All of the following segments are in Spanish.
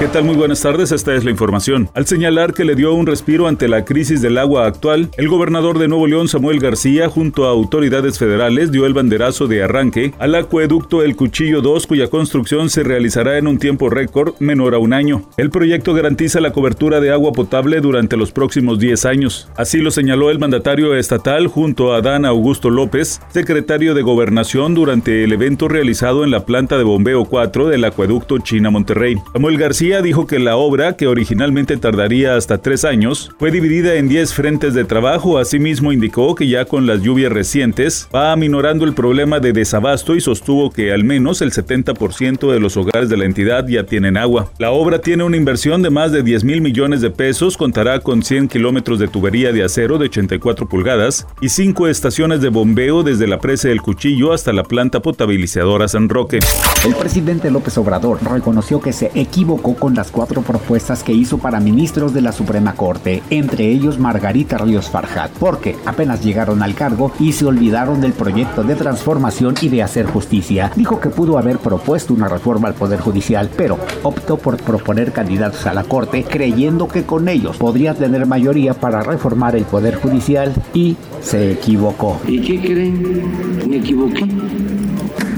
¿Qué tal? Muy buenas tardes, esta es la información. Al señalar que le dio un respiro ante la crisis del agua actual, el gobernador de Nuevo León, Samuel García, junto a autoridades federales, dio el banderazo de arranque al acueducto El Cuchillo 2, cuya construcción se realizará en un tiempo récord menor a un año. El proyecto garantiza la cobertura de agua potable durante los próximos 10 años. Así lo señaló el mandatario estatal junto a Adán Augusto López, secretario de Gobernación, durante el evento realizado en la planta de bombeo 4 del acueducto China Monterrey. Samuel García dijo que la obra, que originalmente tardaría hasta tres años, fue dividida en 10 frentes de trabajo. Asimismo, indicó que ya con las lluvias recientes va aminorando el problema de desabasto y sostuvo que al menos el 70% de los hogares de la entidad ya tienen agua. La obra tiene una inversión de más de 10 mil millones de pesos, contará con 100 kilómetros de tubería de acero de 84 pulgadas y cinco estaciones de bombeo desde la presa del Cuchillo hasta la planta potabilizadora San Roque. El presidente López Obrador reconoció que se equivocó con las cuatro propuestas que hizo para ministros de la Suprema Corte, entre ellos Margarita Ríos Farjat, porque apenas llegaron al cargo y se olvidaron del proyecto de transformación y de hacer justicia. Dijo que pudo haber propuesto una reforma al Poder Judicial, pero optó por proponer candidatos a la Corte creyendo que con ellos podría tener mayoría para reformar el Poder Judicial y se equivocó. ¿Y qué creen? Me equivoqué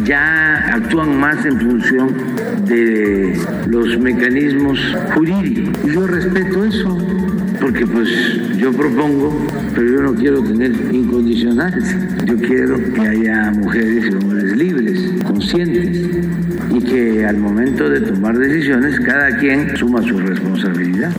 ya actúan más en función de los mecanismos jurídicos. Yo respeto eso, porque pues yo propongo, pero yo no quiero tener incondicionales. Yo quiero que haya mujeres y hombres libres, conscientes, y que al momento de tomar decisiones cada quien suma su responsabilidad.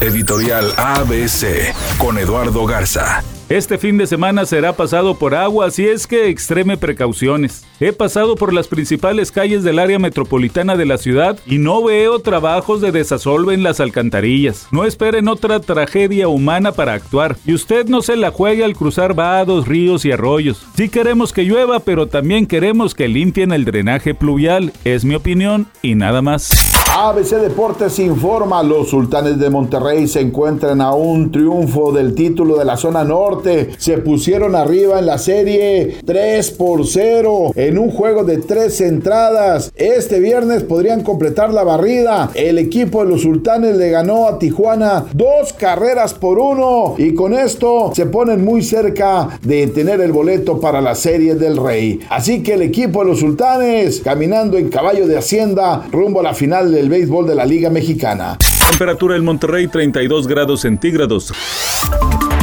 Editorial ABC con Eduardo Garza. Este fin de semana será pasado por agua, así es que extreme precauciones. He pasado por las principales calles del área metropolitana de la ciudad y no veo trabajos de desasolve en las alcantarillas. No esperen otra tragedia humana para actuar. Y usted no se la juegue al cruzar vados, ríos y arroyos. Sí queremos que llueva, pero también queremos que limpien el drenaje pluvial. Es mi opinión y nada más. ABC Deportes informa, los sultanes de Monterrey se encuentran a un triunfo del título de la zona norte. Se pusieron arriba en la serie 3 por 0 en un juego de tres entradas. Este viernes podrían completar la barrida. El equipo de los sultanes le ganó a Tijuana dos carreras por uno y con esto se ponen muy cerca de tener el boleto para la serie del rey. Así que el equipo de los sultanes caminando en caballo de hacienda rumbo a la final de el béisbol de la Liga Mexicana. Temperatura en Monterrey 32 grados centígrados.